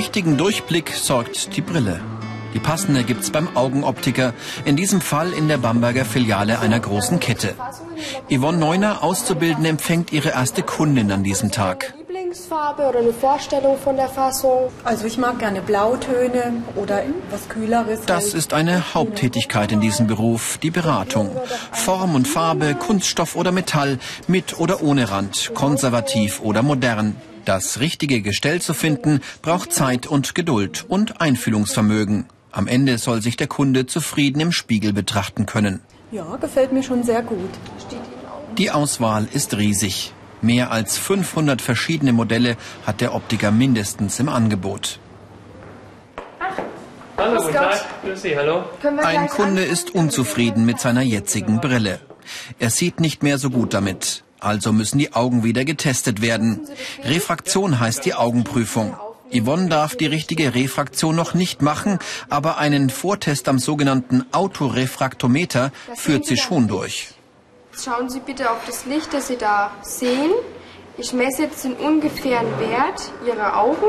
Richtigen Durchblick sorgt die Brille. Die passende gibt's beim Augenoptiker, in diesem Fall in der Bamberger Filiale einer großen Kette. Yvonne Neuner, Auszubildende, empfängt ihre erste Kundin an diesem Tag. Lieblingsfarbe oder eine Vorstellung von der Fassung? Also ich mag gerne Blautöne oder was Kühleres. Das halt. ist eine Haupttätigkeit in diesem Beruf, die Beratung. Form und Farbe, Kunststoff oder Metall, mit oder ohne Rand, konservativ oder modern. Das richtige Gestell zu finden, braucht Zeit und Geduld und Einfühlungsvermögen. Am Ende soll sich der Kunde zufrieden im Spiegel betrachten können. Ja, gefällt mir schon sehr gut. Die Auswahl ist riesig. Mehr als 500 verschiedene Modelle hat der Optiker mindestens im Angebot. Hallo, guten Tag. Grüß Sie, hallo. Ein Kunde ist unzufrieden mit seiner jetzigen Brille. Er sieht nicht mehr so gut damit. Also müssen die Augen wieder getestet werden. Refraktion heißt die Augenprüfung. Yvonne darf die richtige Refraktion noch nicht machen, aber einen Vortest am sogenannten Autorefraktometer führt sie schon durch. Schauen Sie bitte auf das Licht, das Sie da sehen. Ich messe jetzt den ungefähren Wert Ihrer Augen,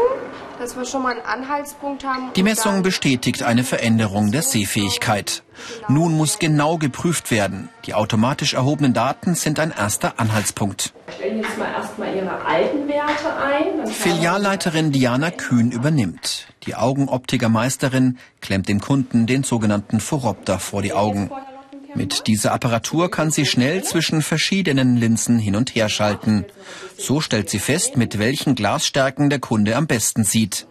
dass wir schon mal einen Anhaltspunkt haben. Die Messung bestätigt eine Veränderung der Sehfähigkeit. Nun muss genau geprüft werden. Die automatisch erhobenen Daten sind ein erster Anhaltspunkt. Stellen jetzt mal erstmal Ihre alten Werte ein. Filialleiterin Diana Kühn übernimmt. Die Augenoptikermeisterin klemmt dem Kunden den sogenannten Phoropter vor die Augen. Mit dieser Apparatur kann sie schnell zwischen verschiedenen Linsen hin und her schalten. So stellt sie fest, mit welchen Glasstärken der Kunde am besten sieht.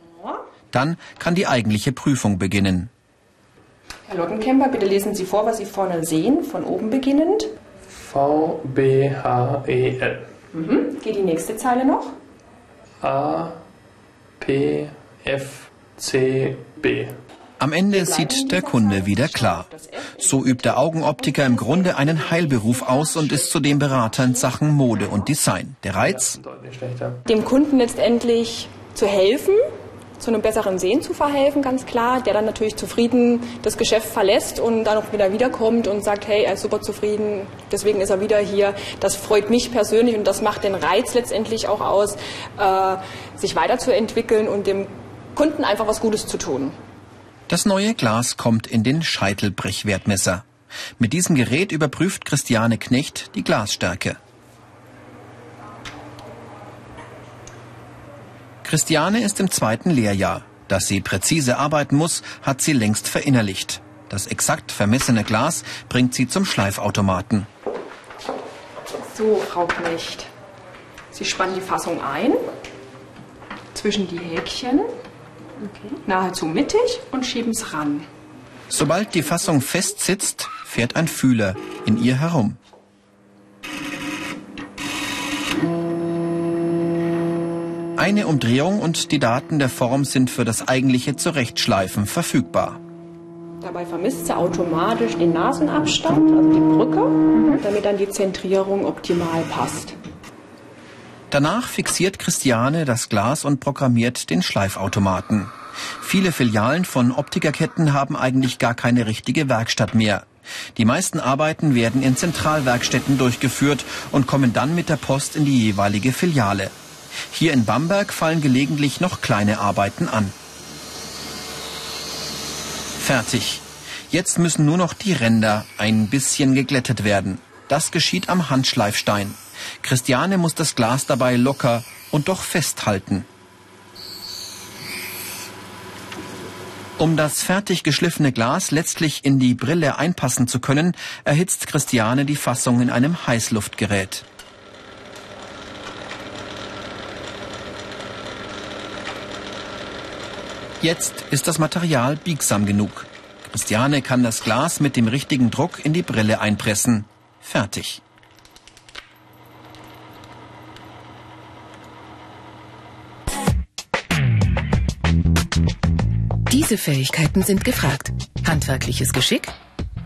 Dann kann die eigentliche Prüfung beginnen. Herr Lottenkemper, bitte lesen Sie vor, was Sie vorne sehen, von oben beginnend. V, B, H, E, L. Mhm. Geht die nächste Zeile noch? A, P, F, C, B. Am Ende sieht der Kunde wieder klar. So übt der Augenoptiker im Grunde einen Heilberuf aus und ist zudem Berater in Sachen Mode und Design. Der Reiz? Dem Kunden letztendlich zu helfen, zu einem besseren Sehen zu verhelfen, ganz klar, der dann natürlich zufrieden das Geschäft verlässt und dann auch wieder wiederkommt und sagt, hey, er ist super zufrieden, deswegen ist er wieder hier. Das freut mich persönlich und das macht den Reiz letztendlich auch aus, äh, sich weiterzuentwickeln und dem Kunden einfach was Gutes zu tun. Das neue Glas kommt in den Scheitelbrechwertmesser. Mit diesem Gerät überprüft Christiane Knecht die Glasstärke. Christiane ist im zweiten Lehrjahr. Dass sie präzise arbeiten muss, hat sie längst verinnerlicht. Das exakt vermessene Glas bringt sie zum Schleifautomaten. So, Frau Knecht. Sie spannen die Fassung ein zwischen die Häkchen Okay. Nahezu mittig und schieben es ran. Sobald die Fassung fest sitzt, fährt ein Fühler in ihr herum. Eine Umdrehung und die Daten der Form sind für das eigentliche Zurechtschleifen verfügbar. Dabei vermisst sie automatisch den Nasenabstand, also die Brücke, mhm. damit dann die Zentrierung optimal passt. Danach fixiert Christiane das Glas und programmiert den Schleifautomaten. Viele Filialen von Optikerketten haben eigentlich gar keine richtige Werkstatt mehr. Die meisten Arbeiten werden in Zentralwerkstätten durchgeführt und kommen dann mit der Post in die jeweilige Filiale. Hier in Bamberg fallen gelegentlich noch kleine Arbeiten an. Fertig. Jetzt müssen nur noch die Ränder ein bisschen geglättet werden. Das geschieht am Handschleifstein. Christiane muss das Glas dabei locker und doch festhalten. Um das fertig geschliffene Glas letztlich in die Brille einpassen zu können, erhitzt Christiane die Fassung in einem Heißluftgerät. Jetzt ist das Material biegsam genug. Christiane kann das Glas mit dem richtigen Druck in die Brille einpressen. Fertig. Fähigkeiten sind gefragt. Handwerkliches Geschick,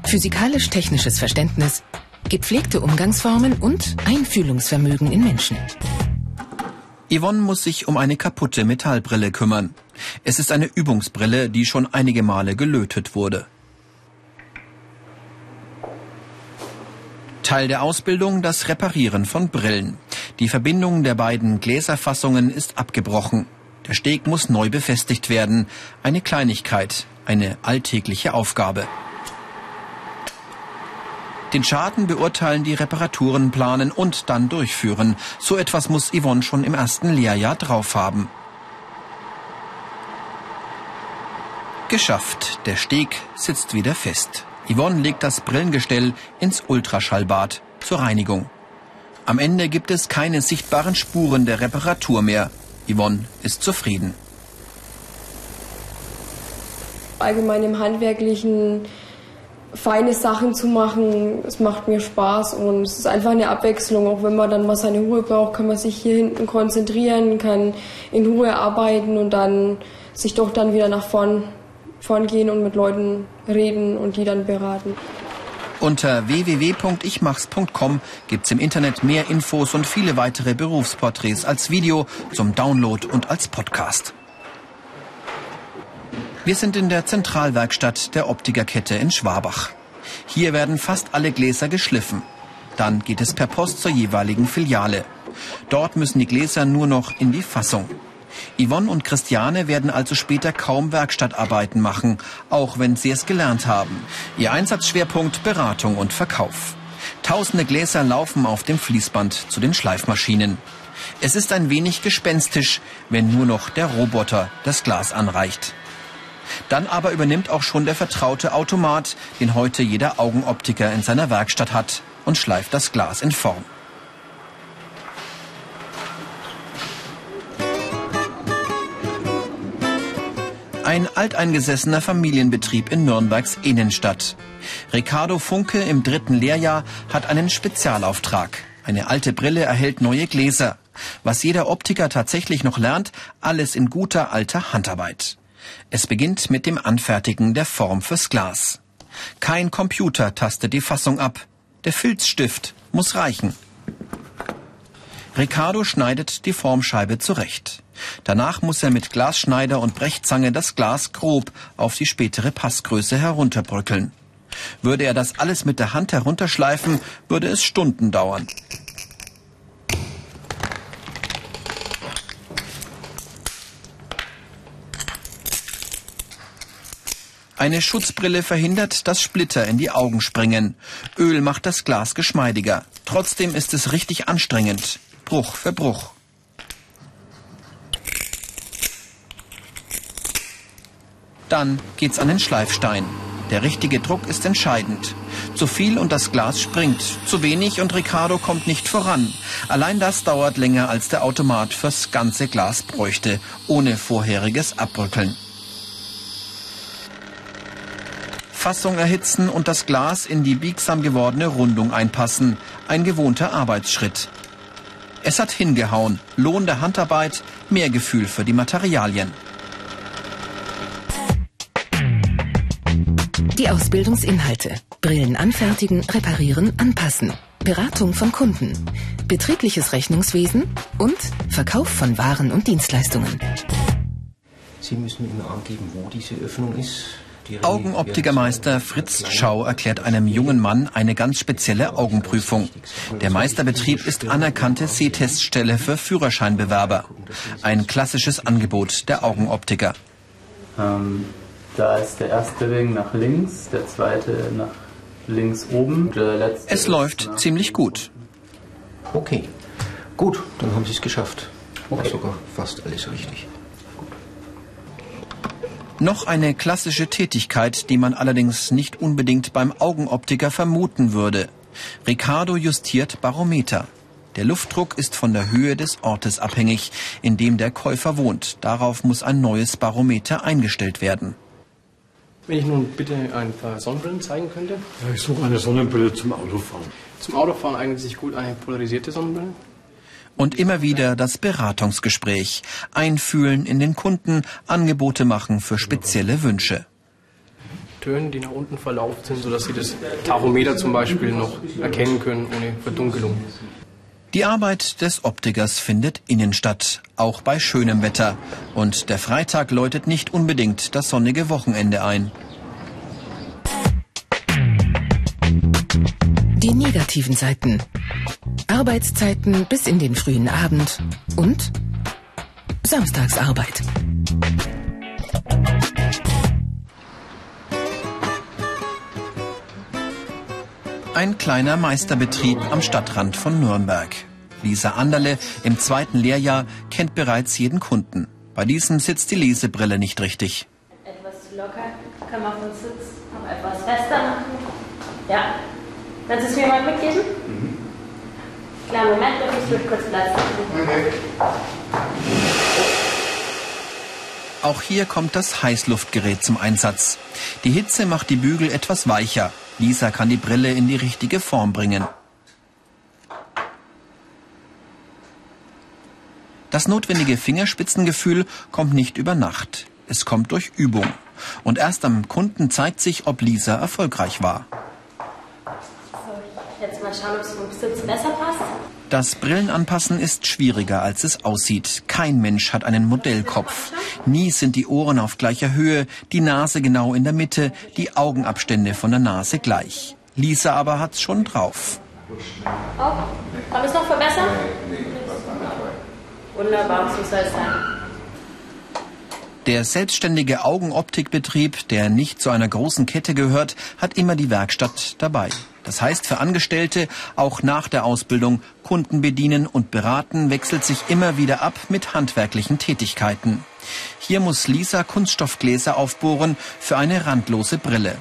physikalisch-technisches Verständnis, gepflegte Umgangsformen und Einfühlungsvermögen in Menschen. Yvonne muss sich um eine kaputte Metallbrille kümmern. Es ist eine Übungsbrille, die schon einige Male gelötet wurde. Teil der Ausbildung das Reparieren von Brillen. Die Verbindung der beiden Gläserfassungen ist abgebrochen. Der Steg muss neu befestigt werden. Eine Kleinigkeit, eine alltägliche Aufgabe. Den Schaden beurteilen, die Reparaturen planen und dann durchführen. So etwas muss Yvonne schon im ersten Lehrjahr drauf haben. Geschafft. Der Steg sitzt wieder fest. Yvonne legt das Brillengestell ins Ultraschallbad zur Reinigung. Am Ende gibt es keine sichtbaren Spuren der Reparatur mehr. Yvonne ist zufrieden. Allgemein im Handwerklichen feine Sachen zu machen. Es macht mir Spaß und es ist einfach eine Abwechslung. Auch wenn man dann mal seine Ruhe braucht, kann man sich hier hinten konzentrieren, kann in Ruhe arbeiten und dann sich doch dann wieder nach vorn, vorn gehen und mit Leuten reden und die dann beraten. Unter www.ichmachs.com gibt's im Internet mehr Infos und viele weitere Berufsporträts als Video zum Download und als Podcast. Wir sind in der Zentralwerkstatt der Optikerkette in Schwabach. Hier werden fast alle Gläser geschliffen. Dann geht es per Post zur jeweiligen Filiale. Dort müssen die Gläser nur noch in die Fassung. Yvonne und Christiane werden also später kaum Werkstattarbeiten machen, auch wenn sie es gelernt haben. Ihr Einsatzschwerpunkt Beratung und Verkauf. Tausende Gläser laufen auf dem Fließband zu den Schleifmaschinen. Es ist ein wenig gespenstisch, wenn nur noch der Roboter das Glas anreicht. Dann aber übernimmt auch schon der vertraute Automat, den heute jeder Augenoptiker in seiner Werkstatt hat, und schleift das Glas in Form. Ein alteingesessener Familienbetrieb in Nürnbergs Innenstadt. Ricardo Funke im dritten Lehrjahr hat einen Spezialauftrag. Eine alte Brille erhält neue Gläser. Was jeder Optiker tatsächlich noch lernt, alles in guter alter Handarbeit. Es beginnt mit dem Anfertigen der Form fürs Glas. Kein Computer tastet die Fassung ab. Der Filzstift muss reichen. Ricardo schneidet die Formscheibe zurecht. Danach muss er mit Glasschneider und Brechzange das Glas grob auf die spätere Passgröße herunterbröckeln. Würde er das alles mit der Hand herunterschleifen, würde es Stunden dauern. Eine Schutzbrille verhindert, dass Splitter in die Augen springen. Öl macht das Glas geschmeidiger. Trotzdem ist es richtig anstrengend. Bruch für Bruch. Dann geht's an den Schleifstein. Der richtige Druck ist entscheidend. Zu viel und das Glas springt. Zu wenig und Ricardo kommt nicht voran. Allein das dauert länger als der Automat fürs ganze Glas bräuchte, ohne vorheriges Abbrückeln. Fassung erhitzen und das Glas in die biegsam gewordene Rundung einpassen. Ein gewohnter Arbeitsschritt. Es hat hingehauen. Lohn der Handarbeit, mehr Gefühl für die Materialien. Die Ausbildungsinhalte. Brillen anfertigen, reparieren, anpassen. Beratung von Kunden. Betriebliches Rechnungswesen und Verkauf von Waren und Dienstleistungen. Sie müssen immer angeben, wo diese Öffnung ist. Augenoptikermeister Fritz Schau erklärt einem jungen Mann eine ganz spezielle Augenprüfung. Der Meisterbetrieb ist anerkannte Sehteststelle für Führerscheinbewerber. Ein klassisches Angebot der Augenoptiker. Ähm, da ist der erste Ring nach links, der zweite nach links oben. Der letzte es läuft ziemlich gut. Okay, gut, dann haben Sie es geschafft. Okay. Sogar fast alles richtig. Noch eine klassische Tätigkeit, die man allerdings nicht unbedingt beim Augenoptiker vermuten würde. Ricardo justiert Barometer. Der Luftdruck ist von der Höhe des Ortes abhängig, in dem der Käufer wohnt. Darauf muss ein neues Barometer eingestellt werden. Wenn ich nun bitte ein paar Sonnenbrillen zeigen könnte. Ja, ich suche eine Sonnenbrille zum Autofahren. Zum Autofahren eignet sich gut eine polarisierte Sonnenbrille. Und immer wieder das Beratungsgespräch. Einfühlen in den Kunden, Angebote machen für spezielle Wünsche. Tönen, die nach unten verlaufen sind, sodass Sie das Tachometer zum Beispiel noch erkennen können ohne Verdunkelung. Die Arbeit des Optikers findet innen statt, auch bei schönem Wetter. Und der Freitag läutet nicht unbedingt das sonnige Wochenende ein. Die negativen Seiten. Arbeitszeiten bis in den frühen Abend und Samstagsarbeit. Ein kleiner Meisterbetrieb am Stadtrand von Nürnberg. Lisa Anderle im zweiten Lehrjahr kennt bereits jeden Kunden. Bei diesem sitzt die Lesebrille nicht richtig. Etwas zu locker, kann man von Sitz noch etwas fester machen. Ja. Kannst du es mir mal mitgeben? Mhm. Klar, Moment, ich es kurz Platz okay. Auch hier kommt das Heißluftgerät zum Einsatz. Die Hitze macht die Bügel etwas weicher. Lisa kann die Brille in die richtige Form bringen. Das notwendige Fingerspitzengefühl kommt nicht über Nacht. Es kommt durch Übung. Und erst am Kunden zeigt sich, ob Lisa erfolgreich war. So, jetzt mal schauen, ob es vom Sitz besser passt. Das Brillenanpassen ist schwieriger, als es aussieht. Kein Mensch hat einen Modellkopf. Nie sind die Ohren auf gleicher Höhe, die Nase genau in der Mitte, die Augenabstände von der Nase gleich. Lisa aber hat's schon drauf. Oh, kann man es noch verbessern? Wunderbar, so soll es sein. Der selbstständige Augenoptikbetrieb, der nicht zu einer großen Kette gehört, hat immer die Werkstatt dabei. Das heißt für Angestellte, auch nach der Ausbildung, Kunden bedienen und beraten wechselt sich immer wieder ab mit handwerklichen Tätigkeiten. Hier muss Lisa Kunststoffgläser aufbohren für eine randlose Brille.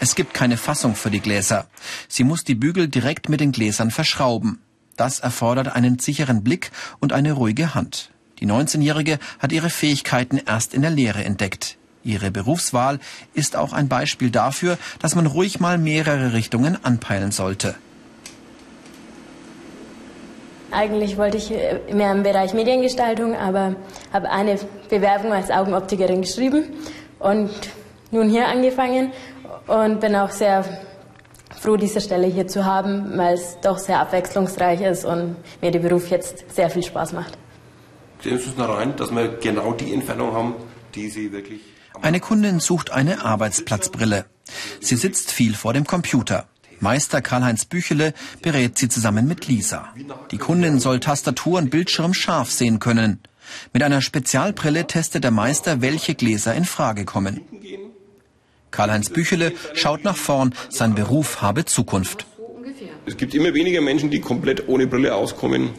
Es gibt keine Fassung für die Gläser. Sie muss die Bügel direkt mit den Gläsern verschrauben. Das erfordert einen sicheren Blick und eine ruhige Hand. Die 19-Jährige hat ihre Fähigkeiten erst in der Lehre entdeckt. Ihre Berufswahl ist auch ein Beispiel dafür, dass man ruhig mal mehrere Richtungen anpeilen sollte. Eigentlich wollte ich äh, mehr im Bereich Mediengestaltung, aber habe eine Bewerbung als Augenoptikerin geschrieben und nun hier angefangen und bin auch sehr froh, diese Stelle hier zu haben, weil es doch sehr abwechslungsreich ist und mir der Beruf jetzt sehr viel Spaß macht. Sehen Sie es da rein, dass wir genau die Entfernung haben, die Sie wirklich eine Kundin sucht eine Arbeitsplatzbrille. Sie sitzt viel vor dem Computer. Meister Karl-Heinz Büchele berät sie zusammen mit Lisa. Die Kundin soll Tastatur und Bildschirm scharf sehen können. Mit einer Spezialbrille testet der Meister, welche Gläser in Frage kommen. Karl-Heinz Büchele schaut nach vorn, sein Beruf habe Zukunft. Es gibt immer weniger Menschen, die komplett ohne Brille auskommen.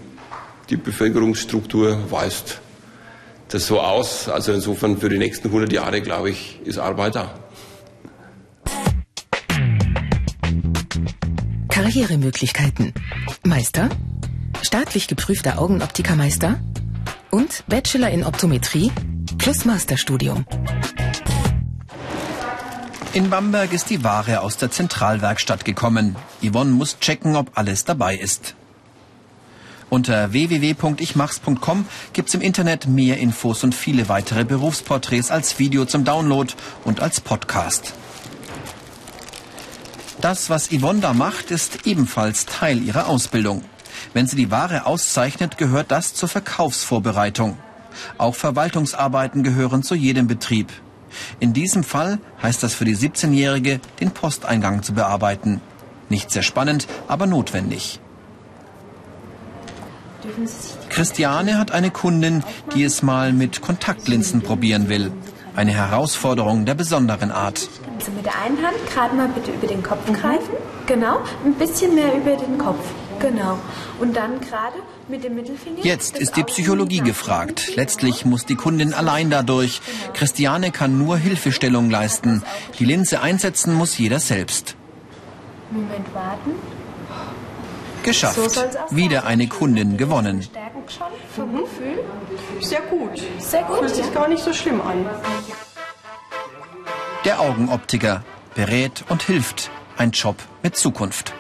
Die Bevölkerungsstruktur weist das so aus. Also insofern für die nächsten 100 Jahre, glaube ich, ist Arbeit da. Karrieremöglichkeiten. Meister, staatlich geprüfter Augenoptikermeister und Bachelor in Optometrie plus Masterstudium. In Bamberg ist die Ware aus der Zentralwerkstatt gekommen. Yvonne muss checken, ob alles dabei ist. Unter www.ichmachs.com gibt's im Internet mehr Infos und viele weitere Berufsporträts als Video zum Download und als Podcast. Das, was Yvonne da macht, ist ebenfalls Teil ihrer Ausbildung. Wenn sie die Ware auszeichnet, gehört das zur Verkaufsvorbereitung. Auch Verwaltungsarbeiten gehören zu jedem Betrieb. In diesem Fall heißt das für die 17-Jährige, den Posteingang zu bearbeiten. Nicht sehr spannend, aber notwendig. Christiane hat eine Kundin, die es mal mit Kontaktlinsen probieren will. Eine Herausforderung der besonderen Art. Also mit der einen Hand gerade mal bitte über den Kopf greifen. Genau, ein bisschen mehr über den Kopf. Genau. Und dann gerade mit dem Mittelfinger. Jetzt ist die Psychologie gefragt. Letztlich muss die Kundin allein dadurch. Christiane kann nur Hilfestellung leisten. Die Linse einsetzen muss jeder selbst. Moment warten. Geschafft. So Wieder eine Kundin gewonnen. Mhm. Sehr gut. Sehr gut. Fühlt sich gar nicht so schlimm an. Der Augenoptiker berät und hilft. Ein Job mit Zukunft.